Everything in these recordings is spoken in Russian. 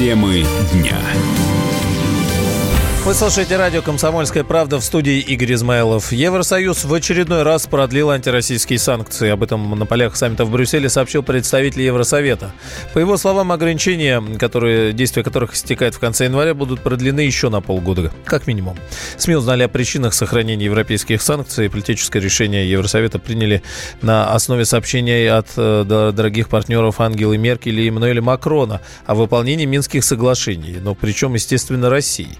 Темы дня. Вы слушаете радио «Комсомольская правда» в студии Игорь Измайлов. Евросоюз в очередной раз продлил антироссийские санкции. Об этом на полях саммита в Брюсселе сообщил представитель Евросовета. По его словам, ограничения, которые, действия которых истекает в конце января, будут продлены еще на полгода, как минимум. СМИ узнали о причинах сохранения европейских санкций. Политическое решение Евросовета приняли на основе сообщений от э, дорогих партнеров Ангелы Меркель и Эммануэля Макрона о выполнении Минских соглашений, но причем, естественно, России.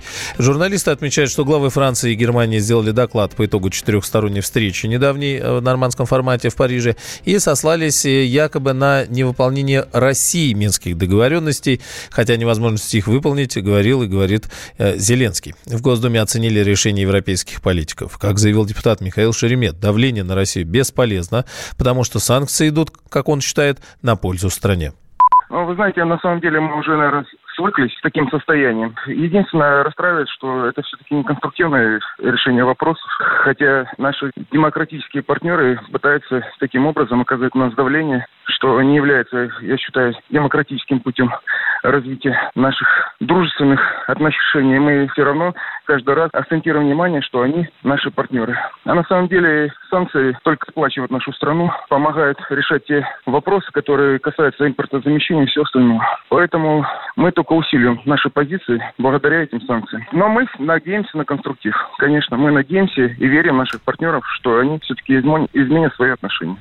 Журналисты отмечают, что главы Франции и Германии сделали доклад по итогу четырехсторонней встречи недавней э, в нормандском формате в Париже и сослались э, якобы на невыполнение России минских договоренностей, хотя невозможности их выполнить говорил и говорит э, Зеленский. В Госдуме оценили решение европейских политиков. Как заявил депутат Михаил Шеремет, давление на Россию бесполезно, потому что санкции идут, как он считает, на пользу стране. Ну, вы знаете, на самом деле мы уже, наверное, свыклись с таким состоянием. Единственное, расстраивает, что это все-таки не конструктивное решение вопросов, хотя наши демократические партнеры пытаются таким образом оказать на нас давление, что не является, я считаю, демократическим путем развития наших дружественных отношений. Мы все равно каждый раз акцентируем внимание, что они наши партнеры. А на самом деле санкции только сплачивают нашу страну, помогают решать те вопросы, которые касаются импортозамещения и всего остального. Поэтому мы только усиливаем наши позиции благодаря этим санкциям. Но мы надеемся на конструктив. Конечно, мы надеемся и верим наших партнеров, что они все-таки изменят свои отношения.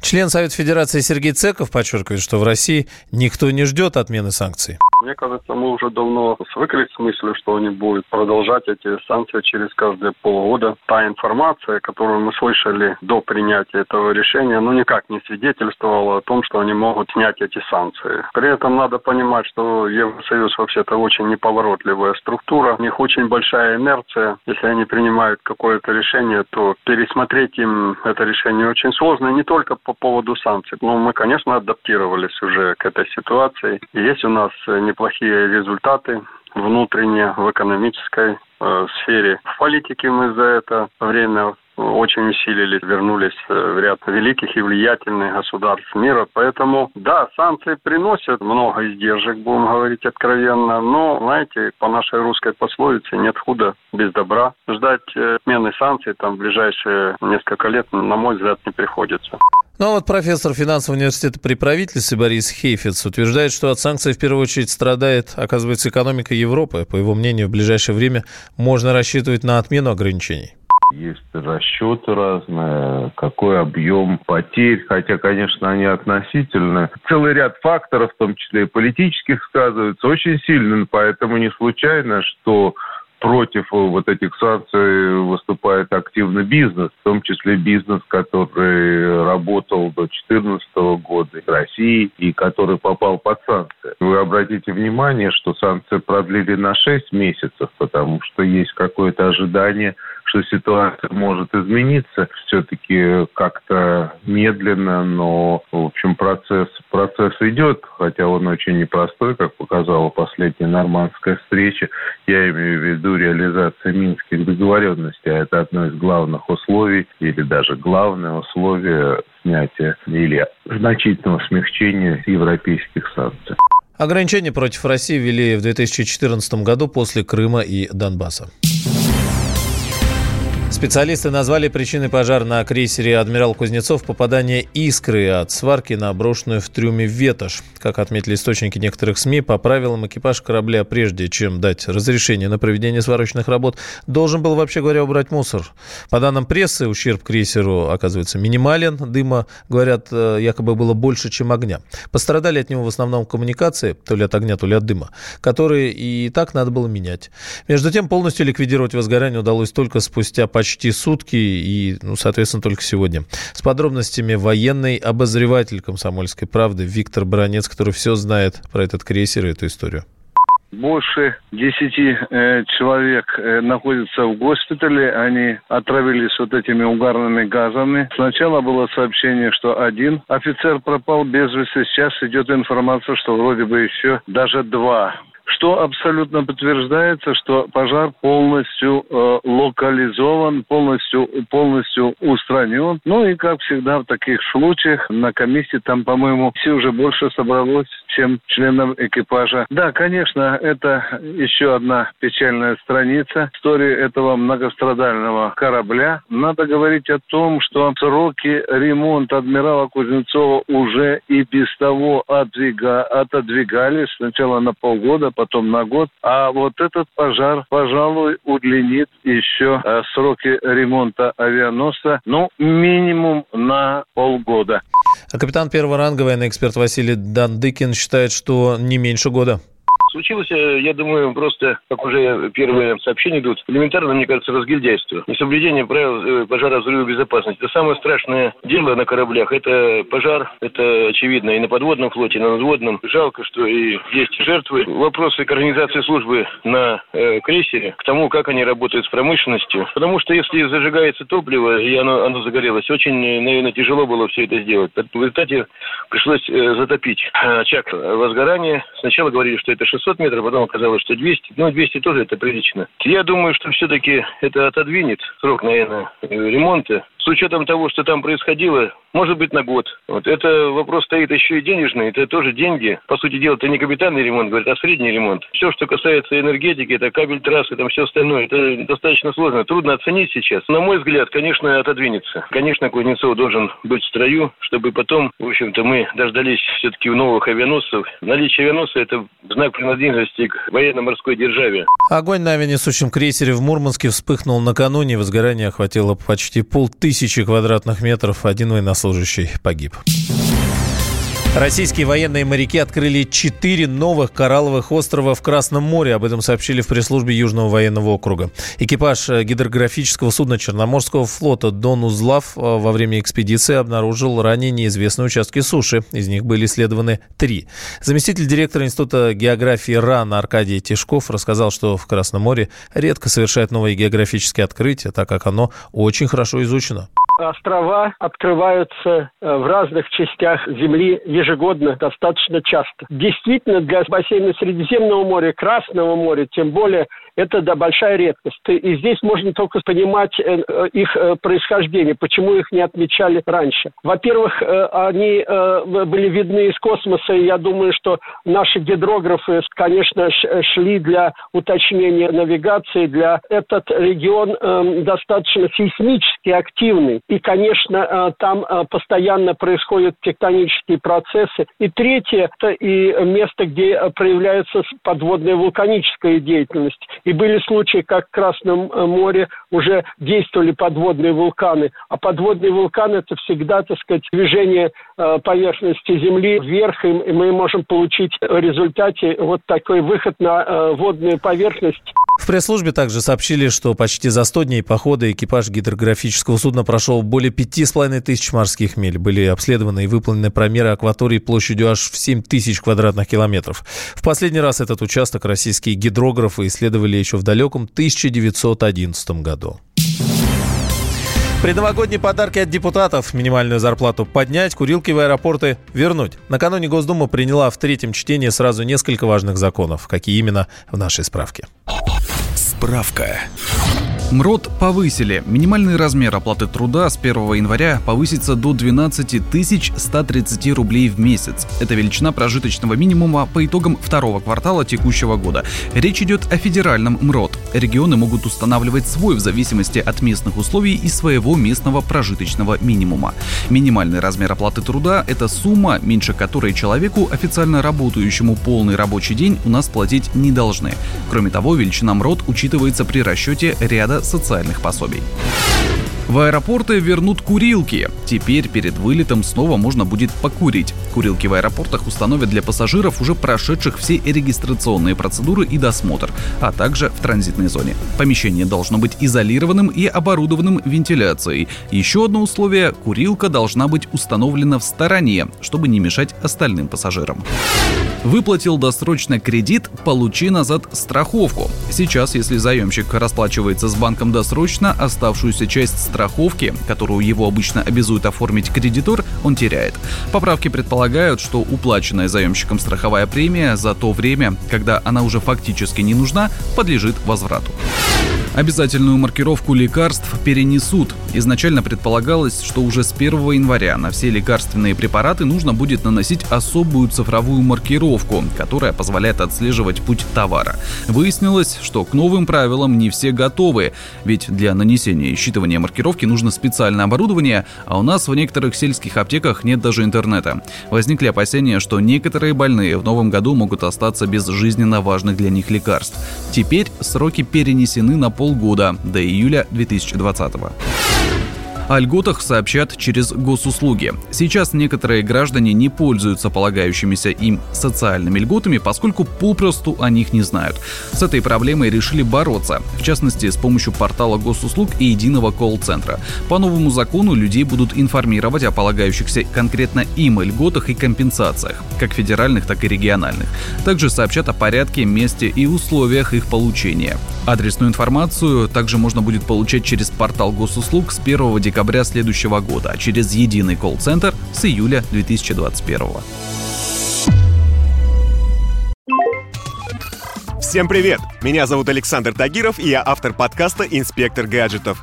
Член Совета Федерации Сергей Цеков подчеркивает, что в России никто не ждет отмены санкций. Мне кажется, мы уже давно свыклись с мыслью, что они будут продолжать эти санкции через каждые полгода. Та информация, которую мы слышали до принятия этого решения, ну никак не свидетельствовала о том, что они могут снять эти санкции. При этом надо понимать, что Евросоюз вообще-то очень неповоротливая структура, у них очень большая инерция. Если они принимают какое-то решение, то пересмотреть им это решение очень сложно, не только по поводу санкций. Но мы, конечно, адаптировались уже к этой ситуации. И есть у нас неплохие результаты внутренне в экономической э, сфере. В политике мы за это время очень усилились, вернулись э, в ряд великих и влиятельных государств мира. Поэтому, да, санкции приносят много издержек, будем говорить откровенно, но, знаете, по нашей русской пословице нет худа без добра. Ждать э, отмены санкций там в ближайшие несколько лет, на мой взгляд, не приходится. Ну а вот профессор финансового университета при правительстве Борис Хейфиц утверждает, что от санкций в первую очередь страдает, оказывается, экономика Европы. По его мнению, в ближайшее время можно рассчитывать на отмену ограничений. Есть расчеты разные, какой объем потерь, хотя, конечно, они относительны. Целый ряд факторов, в том числе и политических, сказывается очень сильно, поэтому не случайно, что против вот этих санкций выступает активно бизнес, в том числе бизнес, который работал до 2014 года в России и который попал под санкции. Вы обратите внимание, что санкции продлили на 6 месяцев, потому что есть какое-то ожидание что ситуация может измениться. Все-таки как-то медленно, но, в общем, процесс, процесс идет, хотя он очень непростой, как показала последняя нормандская встреча. Я имею в виду реализацию минских договоренностей, а это одно из главных условий, или даже главное условие снятия или значительного смягчения европейских санкций. Ограничения против России ввели в 2014 году после Крыма и Донбасса. Специалисты назвали причиной пожара на крейсере «Адмирал Кузнецов» попадание искры от сварки на брошенную в трюме ветошь. Как отметили источники некоторых СМИ, по правилам экипаж корабля, прежде чем дать разрешение на проведение сварочных работ, должен был, вообще говоря, убрать мусор. По данным прессы, ущерб крейсеру оказывается минимален. Дыма, говорят, э, якобы было больше, чем огня. Пострадали от него в основном коммуникации, то ли от огня, то ли от дыма, которые и так надо было менять. Между тем, полностью ликвидировать возгорание удалось только спустя почти почти сутки и, ну, соответственно, только сегодня. С подробностями военный обозреватель «Комсомольской правды» Виктор Бронец, который все знает про этот крейсер и эту историю. Больше десяти э, человек э, находятся в госпитале. Они отравились вот этими угарными газами. Сначала было сообщение, что один офицер пропал без вести. Сейчас идет информация, что вроде бы еще даже два что абсолютно подтверждается, что пожар полностью э, локализован, полностью, полностью устранен. Ну и, как всегда в таких случаях, на комиссии там, по-моему, все уже больше собралось, чем членов экипажа. Да, конечно, это еще одна печальная страница истории этого многострадального корабля. Надо говорить о том, что сроки ремонта адмирала Кузнецова уже и без того отодвигались сначала на полгода, потом на год. А вот этот пожар, пожалуй, удлинит еще э, сроки ремонта авианосца, ну, минимум на полгода. А капитан первого ранга военный эксперт Василий Дандыкин считает, что не меньше года. Случилось, э, я думаю, просто, как уже первые сообщения идут, элементарно, мне кажется, разгильдяйство. Несоблюдение правил э, пожара безопасности. Это самое страшное дело на кораблях. Это пожар, это очевидно и на подводном флоте, и на надводном. Жалко, что и есть жертвы. Вопросы к организации службы на э, крейсере, к тому, как они работают с промышленностью. Потому что если зажигается топливо, и оно, оно загорелось, очень, наверное, тяжело было все это сделать. В результате пришлось э, затопить очаг возгорания. Сначала говорили, что это 600 метров, потом оказалось, что 200. Ну, 200 тоже это прилично. Я думаю, что все-таки это отодвинет срок, наверное, ремонта с учетом того, что там происходило, может быть, на год. Вот это вопрос стоит еще и денежный, это тоже деньги. По сути дела, это не капитальный ремонт, говорит, а средний ремонт. Все, что касается энергетики, это кабель трассы, там все остальное, это достаточно сложно. Трудно оценить сейчас. На мой взгляд, конечно, отодвинется. Конечно, Кузнецов должен быть в строю, чтобы потом, в общем-то, мы дождались все-таки новых авианосцев. Наличие авианосца – это знак принадлежности к военно-морской державе. Огонь на авианесущем крейсере в Мурманске вспыхнул накануне. Возгорание охватило почти полтысячи тысячи квадратных метров. Один военнослужащий погиб. Российские военные моряки открыли четыре новых коралловых острова в Красном море. Об этом сообщили в пресс-службе Южного военного округа. Экипаж э, гидрографического судна Черноморского флота «Дон Узлав» э, во время экспедиции обнаружил ранее неизвестные участки суши. Из них были исследованы три. Заместитель директора Института географии РАН Аркадий Тишков рассказал, что в Красном море редко совершают новые географические открытия, так как оно очень хорошо изучено острова открываются э, в разных частях Земли ежегодно, достаточно часто. Действительно, для бассейна Средиземного моря, Красного моря, тем более это да, большая редкость. И здесь можно только понимать э, э, их э, происхождение, почему их не отмечали раньше. Во-первых, они были видны из космоса, и я думаю, что наши гидрографы, конечно, шли для уточнения навигации, для этот регион достаточно сейсмически активный. И, конечно, там постоянно происходят тектонические процессы. И третье, это и место, где проявляется подводная вулканическая деятельность. И были случаи, как в Красном э, море уже действовали подводные вулканы. А подводные вулканы – это всегда, так сказать, движение э, поверхности Земли вверх, и мы можем получить в результате вот такой выход на э, водную поверхность. В пресс-службе также сообщили, что почти за 100 дней похода экипаж гидрографического судна прошел более 5,5 тысяч морских миль. Были обследованы и выполнены промеры акватории площадью аж в 7 тысяч квадратных километров. В последний раз этот участок российские гидрографы исследовали еще в далеком 1911 году. Предновогодние подарки от депутатов, минимальную зарплату поднять, курилки в аэропорты вернуть. Накануне Госдума приняла в третьем чтении сразу несколько важных законов. Какие именно в нашей справке. Справка. МРОД повысили. Минимальный размер оплаты труда с 1 января повысится до 12 130 рублей в месяц. Это величина прожиточного минимума по итогам второго квартала текущего года. Речь идет о федеральном МРОД. Регионы могут устанавливать свой в зависимости от местных условий и своего местного прожиточного минимума. Минимальный размер оплаты труда – это сумма, меньше которой человеку, официально работающему полный рабочий день, у нас платить не должны. Кроме того, величина МРОД учитывается при расчете ряда социальных пособий. В аэропорты вернут курилки. Теперь перед вылетом снова можно будет покурить. Курилки в аэропортах установят для пассажиров, уже прошедших все регистрационные процедуры и досмотр, а также в транзитной зоне. Помещение должно быть изолированным и оборудованным вентиляцией. Еще одно условие – курилка должна быть установлена в стороне, чтобы не мешать остальным пассажирам. Выплатил досрочно кредит, получи назад страховку. Сейчас, если заемщик расплачивается с банком досрочно, оставшуюся часть страховки, которую его обычно обязует оформить кредитор, он теряет. Поправки предполагают, что уплаченная заемщиком страховая премия за то время, когда она уже фактически не нужна, подлежит возврату. Обязательную маркировку лекарств перенесут. Изначально предполагалось, что уже с 1 января на все лекарственные препараты нужно будет наносить особую цифровую маркировку, которая позволяет отслеживать путь товара. Выяснилось, что к новым правилам не все готовы, ведь для нанесения и считывания маркировки нужно специальное оборудование, а у нас в некоторых сельских аптеках нет даже интернета. Возникли опасения, что некоторые больные в новом году могут остаться без жизненно важных для них лекарств. Теперь сроки перенесены на полгода, до июля 2020 года. О льготах сообщат через госуслуги. Сейчас некоторые граждане не пользуются полагающимися им социальными льготами, поскольку попросту о них не знают. С этой проблемой решили бороться, в частности, с помощью портала госуслуг и единого колл-центра. По новому закону людей будут информировать о полагающихся конкретно им льготах и компенсациях, как федеральных, так и региональных. Также сообщат о порядке, месте и условиях их получения. Адресную информацию также можно будет получать через портал госуслуг с 1 декабря следующего года, а через единый колл-центр с июля 2021. Всем привет! Меня зовут Александр Тагиров, и я автор подкаста «Инспектор гаджетов».